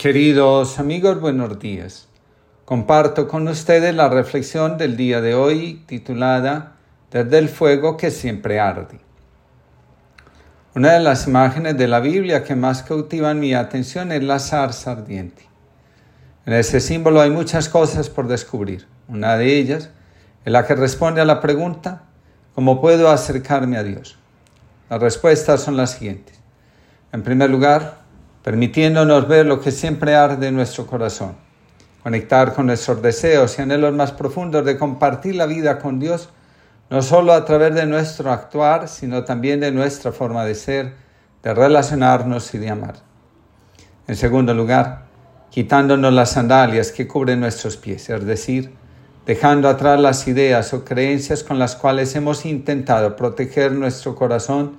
Queridos amigos, buenos días. Comparto con ustedes la reflexión del día de hoy titulada Desde el fuego que siempre arde. Una de las imágenes de la Biblia que más cautivan mi atención es la zarza ardiente. En ese símbolo hay muchas cosas por descubrir. Una de ellas es la que responde a la pregunta ¿cómo puedo acercarme a Dios? Las respuestas son las siguientes. En primer lugar, permitiéndonos ver lo que siempre arde en nuestro corazón, conectar con nuestros deseos y anhelos más profundos de compartir la vida con Dios, no solo a través de nuestro actuar, sino también de nuestra forma de ser, de relacionarnos y de amar. En segundo lugar, quitándonos las sandalias que cubren nuestros pies, es decir, dejando atrás las ideas o creencias con las cuales hemos intentado proteger nuestro corazón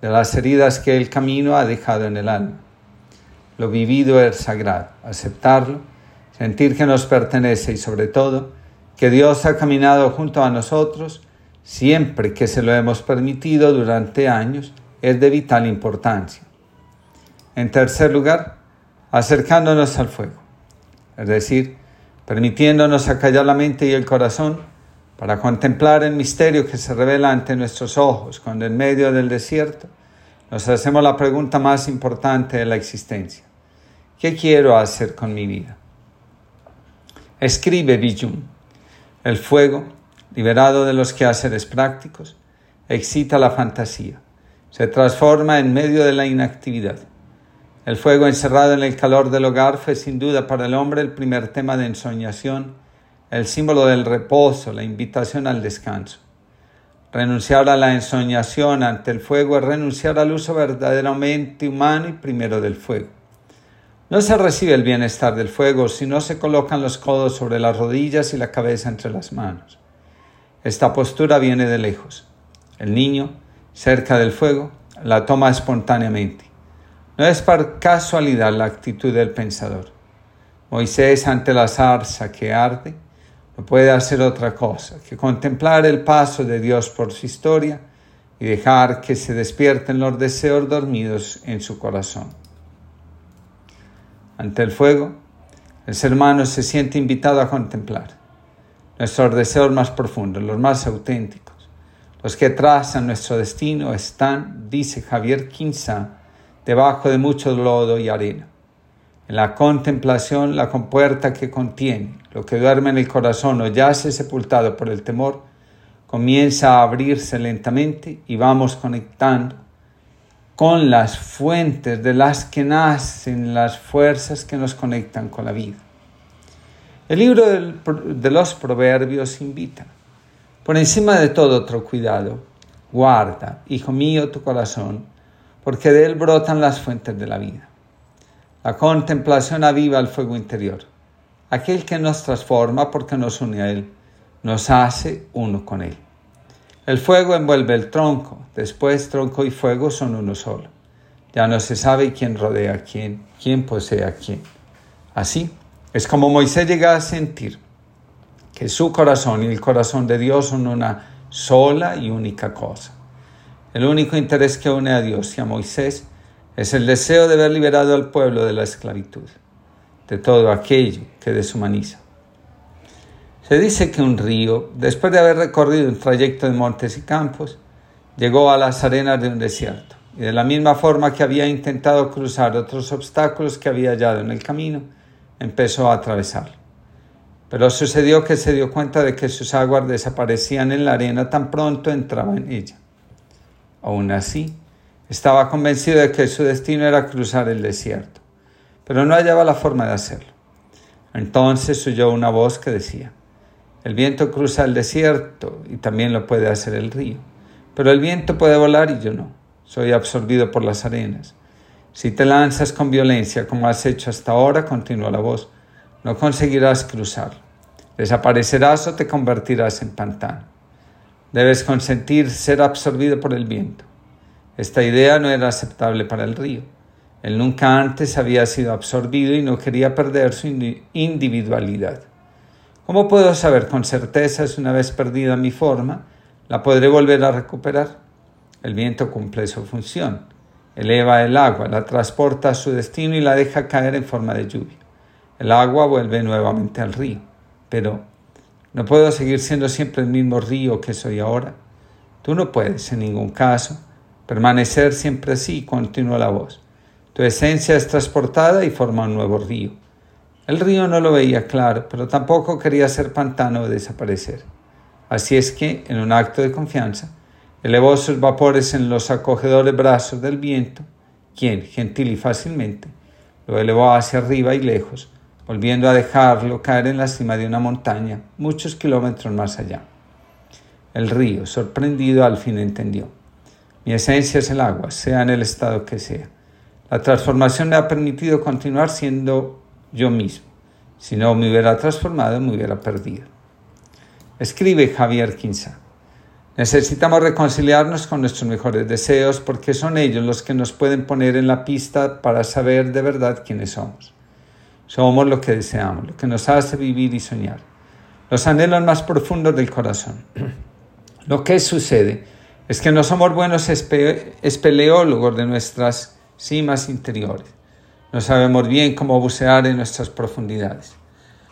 de las heridas que el camino ha dejado en el alma. Lo vivido es sagrado, aceptarlo, sentir que nos pertenece y sobre todo que Dios ha caminado junto a nosotros siempre que se lo hemos permitido durante años es de vital importancia. En tercer lugar, acercándonos al fuego, es decir, permitiéndonos acallar la mente y el corazón para contemplar el misterio que se revela ante nuestros ojos cuando en medio del desierto nos hacemos la pregunta más importante de la existencia. ¿Qué quiero hacer con mi vida? Escribe Bijum. El fuego, liberado de los quehaceres prácticos, excita la fantasía. Se transforma en medio de la inactividad. El fuego encerrado en el calor del hogar fue sin duda para el hombre el primer tema de ensoñación, el símbolo del reposo, la invitación al descanso. Renunciar a la ensoñación ante el fuego es renunciar al uso verdaderamente humano y primero del fuego. No se recibe el bienestar del fuego si no se colocan los codos sobre las rodillas y la cabeza entre las manos. Esta postura viene de lejos. El niño, cerca del fuego, la toma espontáneamente. No es por casualidad la actitud del pensador. Moisés ante la zarza que arde no puede hacer otra cosa que contemplar el paso de Dios por su historia y dejar que se despierten los deseos dormidos en su corazón. Ante el fuego, el ser humano se siente invitado a contemplar nuestros deseos más profundos, los más auténticos. Los que trazan nuestro destino están, dice Javier Quinza, debajo de mucho lodo y arena. En la contemplación, la compuerta que contiene lo que duerme en el corazón o yace sepultado por el temor, comienza a abrirse lentamente y vamos conectando con las fuentes de las que nacen las fuerzas que nos conectan con la vida. El libro de los proverbios invita, por encima de todo otro cuidado, guarda, hijo mío, tu corazón, porque de él brotan las fuentes de la vida. La contemplación aviva el fuego interior, aquel que nos transforma porque nos une a él, nos hace uno con él. El fuego envuelve el tronco, después tronco y fuego son uno solo. Ya no se sabe quién rodea a quién, quién posee a quién. Así es como Moisés llega a sentir que su corazón y el corazón de Dios son una sola y única cosa. El único interés que une a Dios y a Moisés es el deseo de ver liberado al pueblo de la esclavitud, de todo aquello que deshumaniza. Se dice que un río, después de haber recorrido un trayecto de montes y campos, llegó a las arenas de un desierto y de la misma forma que había intentado cruzar otros obstáculos que había hallado en el camino, empezó a atravesarlo. Pero sucedió que se dio cuenta de que sus aguas desaparecían en la arena tan pronto entraba en ella. Aún así, estaba convencido de que su destino era cruzar el desierto, pero no hallaba la forma de hacerlo. Entonces oyó una voz que decía, el viento cruza el desierto y también lo puede hacer el río. Pero el viento puede volar y yo no. Soy absorbido por las arenas. Si te lanzas con violencia como has hecho hasta ahora, continúa la voz, no conseguirás cruzar. Desaparecerás o te convertirás en pantano. Debes consentir ser absorbido por el viento. Esta idea no era aceptable para el río. Él nunca antes había sido absorbido y no quería perder su individualidad. ¿Cómo puedo saber con certeza si una vez perdida mi forma, la podré volver a recuperar? El viento cumple su función. eleva el agua, la transporta a su destino y la deja caer en forma de lluvia. El agua vuelve nuevamente al río. Pero, ¿no puedo seguir siendo siempre el mismo río que soy ahora? Tú no puedes, en ningún caso, permanecer siempre así, continúa la voz. Tu esencia es transportada y forma un nuevo río. El río no lo veía claro, pero tampoco quería ser pantano o desaparecer. Así es que, en un acto de confianza, elevó sus vapores en los acogedores brazos del viento, quien, gentil y fácilmente, lo elevó hacia arriba y lejos, volviendo a dejarlo caer en la cima de una montaña, muchos kilómetros más allá. El río, sorprendido, al fin entendió. Mi esencia es el agua, sea en el estado que sea. La transformación me ha permitido continuar siendo yo mismo. Si no me hubiera transformado, me hubiera perdido. Escribe Javier Quinza. Necesitamos reconciliarnos con nuestros mejores deseos porque son ellos los que nos pueden poner en la pista para saber de verdad quiénes somos. Somos lo que deseamos, lo que nos hace vivir y soñar, los anhelos más profundos del corazón. Lo que sucede es que no somos buenos espeleólogos de nuestras cimas interiores. No sabemos bien cómo bucear en nuestras profundidades.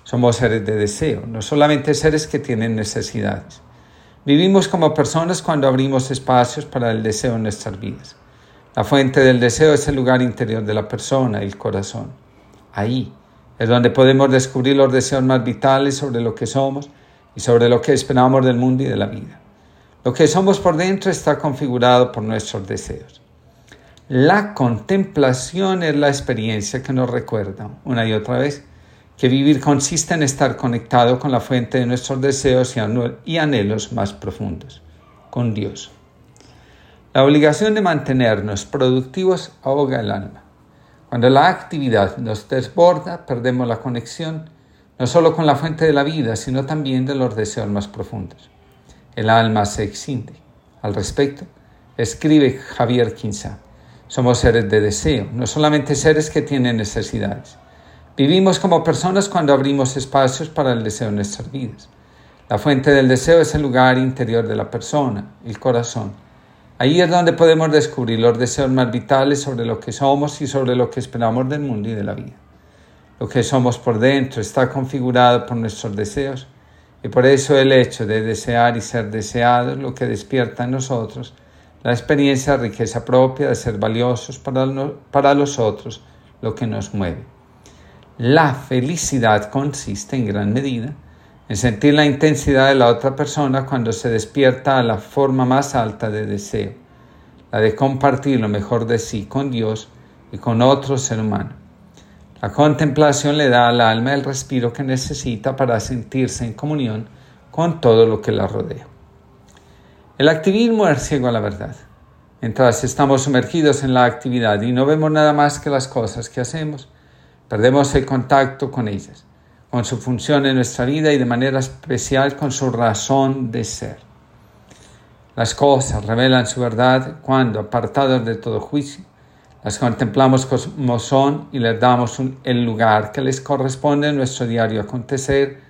Somos seres de deseo, no solamente seres que tienen necesidades. Vivimos como personas cuando abrimos espacios para el deseo en nuestras vidas. La fuente del deseo es el lugar interior de la persona, el corazón. Ahí es donde podemos descubrir los deseos más vitales sobre lo que somos y sobre lo que esperamos del mundo y de la vida. Lo que somos por dentro está configurado por nuestros deseos. La contemplación es la experiencia que nos recuerda una y otra vez que vivir consiste en estar conectado con la fuente de nuestros deseos y anhelos más profundos, con Dios. La obligación de mantenernos productivos ahoga el alma. Cuando la actividad nos desborda, perdemos la conexión no solo con la fuente de la vida, sino también de los deseos más profundos. El alma se extiende. Al respecto, escribe Javier Quinza, somos seres de deseo, no solamente seres que tienen necesidades. Vivimos como personas cuando abrimos espacios para el deseo en nuestras vidas. La fuente del deseo es el lugar interior de la persona, el corazón. Ahí es donde podemos descubrir los deseos más vitales sobre lo que somos y sobre lo que esperamos del mundo y de la vida. Lo que somos por dentro está configurado por nuestros deseos y por eso el hecho de desear y ser deseados lo que despierta en nosotros la experiencia riqueza propia de ser valiosos para, para los otros, lo que nos mueve. La felicidad consiste en gran medida en sentir la intensidad de la otra persona cuando se despierta a la forma más alta de deseo, la de compartir lo mejor de sí con Dios y con otro ser humano. La contemplación le da al alma el respiro que necesita para sentirse en comunión con todo lo que la rodea. El activismo es ciego a la verdad. Mientras estamos sumergidos en la actividad y no vemos nada más que las cosas que hacemos, Perdemos el contacto con ellas, con su función en nuestra vida y de manera especial con su razón de ser. Las cosas revelan su verdad cuando, apartados de todo juicio, las contemplamos como son y les damos el lugar que les corresponde en nuestro diario acontecer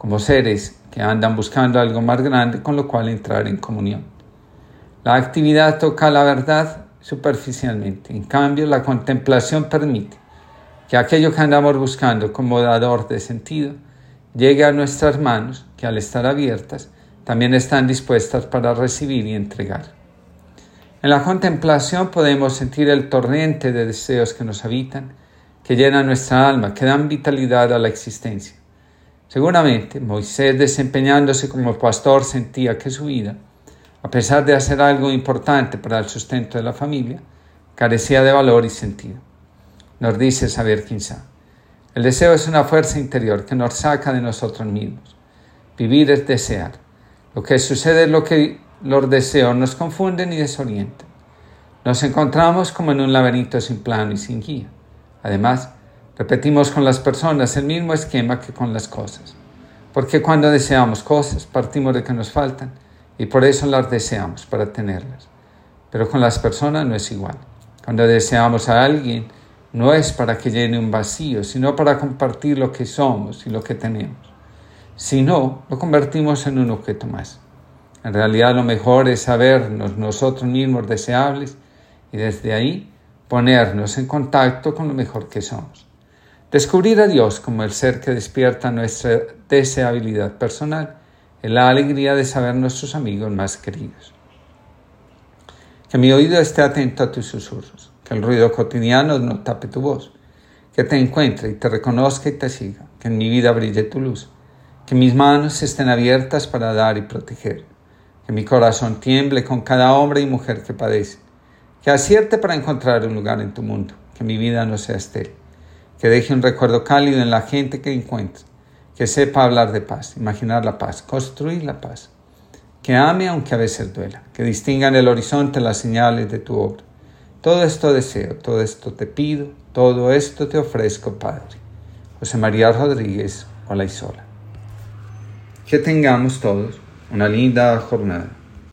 como seres que andan buscando algo más grande con lo cual entrar en comunión. La actividad toca la verdad superficialmente, en cambio la contemplación permite que aquello que andamos buscando como dador de sentido llegue a nuestras manos, que al estar abiertas también están dispuestas para recibir y entregar. En la contemplación podemos sentir el torrente de deseos que nos habitan, que llenan nuestra alma, que dan vitalidad a la existencia. Seguramente Moisés desempeñándose como pastor sentía que su vida, a pesar de hacer algo importante para el sustento de la familia, carecía de valor y sentido nos dice saber Quinza. El deseo es una fuerza interior que nos saca de nosotros mismos. Vivir es desear. Lo que sucede es lo que los deseos nos confunden y desorientan. Nos encontramos como en un laberinto sin plano y sin guía. Además, repetimos con las personas el mismo esquema que con las cosas. Porque cuando deseamos cosas, partimos de que nos faltan y por eso las deseamos para tenerlas. Pero con las personas no es igual. Cuando deseamos a alguien, no es para que llene un vacío, sino para compartir lo que somos y lo que tenemos. Si no, lo convertimos en un objeto más. En realidad lo mejor es sabernos nosotros mismos deseables y desde ahí ponernos en contacto con lo mejor que somos. Descubrir a Dios como el ser que despierta nuestra deseabilidad personal en la alegría de saber nuestros amigos más queridos. Que mi oído esté atento a tus susurros, que el ruido cotidiano no tape tu voz, que te encuentre y te reconozca y te siga, que en mi vida brille tu luz, que mis manos estén abiertas para dar y proteger, que mi corazón tiemble con cada hombre y mujer que padece, que acierte para encontrar un lugar en tu mundo, que mi vida no sea estéril, que deje un recuerdo cálido en la gente que encuentre, que sepa hablar de paz, imaginar la paz, construir la paz, que ame aunque a veces duela, que distinga en el horizonte las señales de tu obra. Todo esto deseo, todo esto te pido, todo esto te ofrezco, Padre. José María Rodríguez, sola. Que tengamos todos una linda jornada.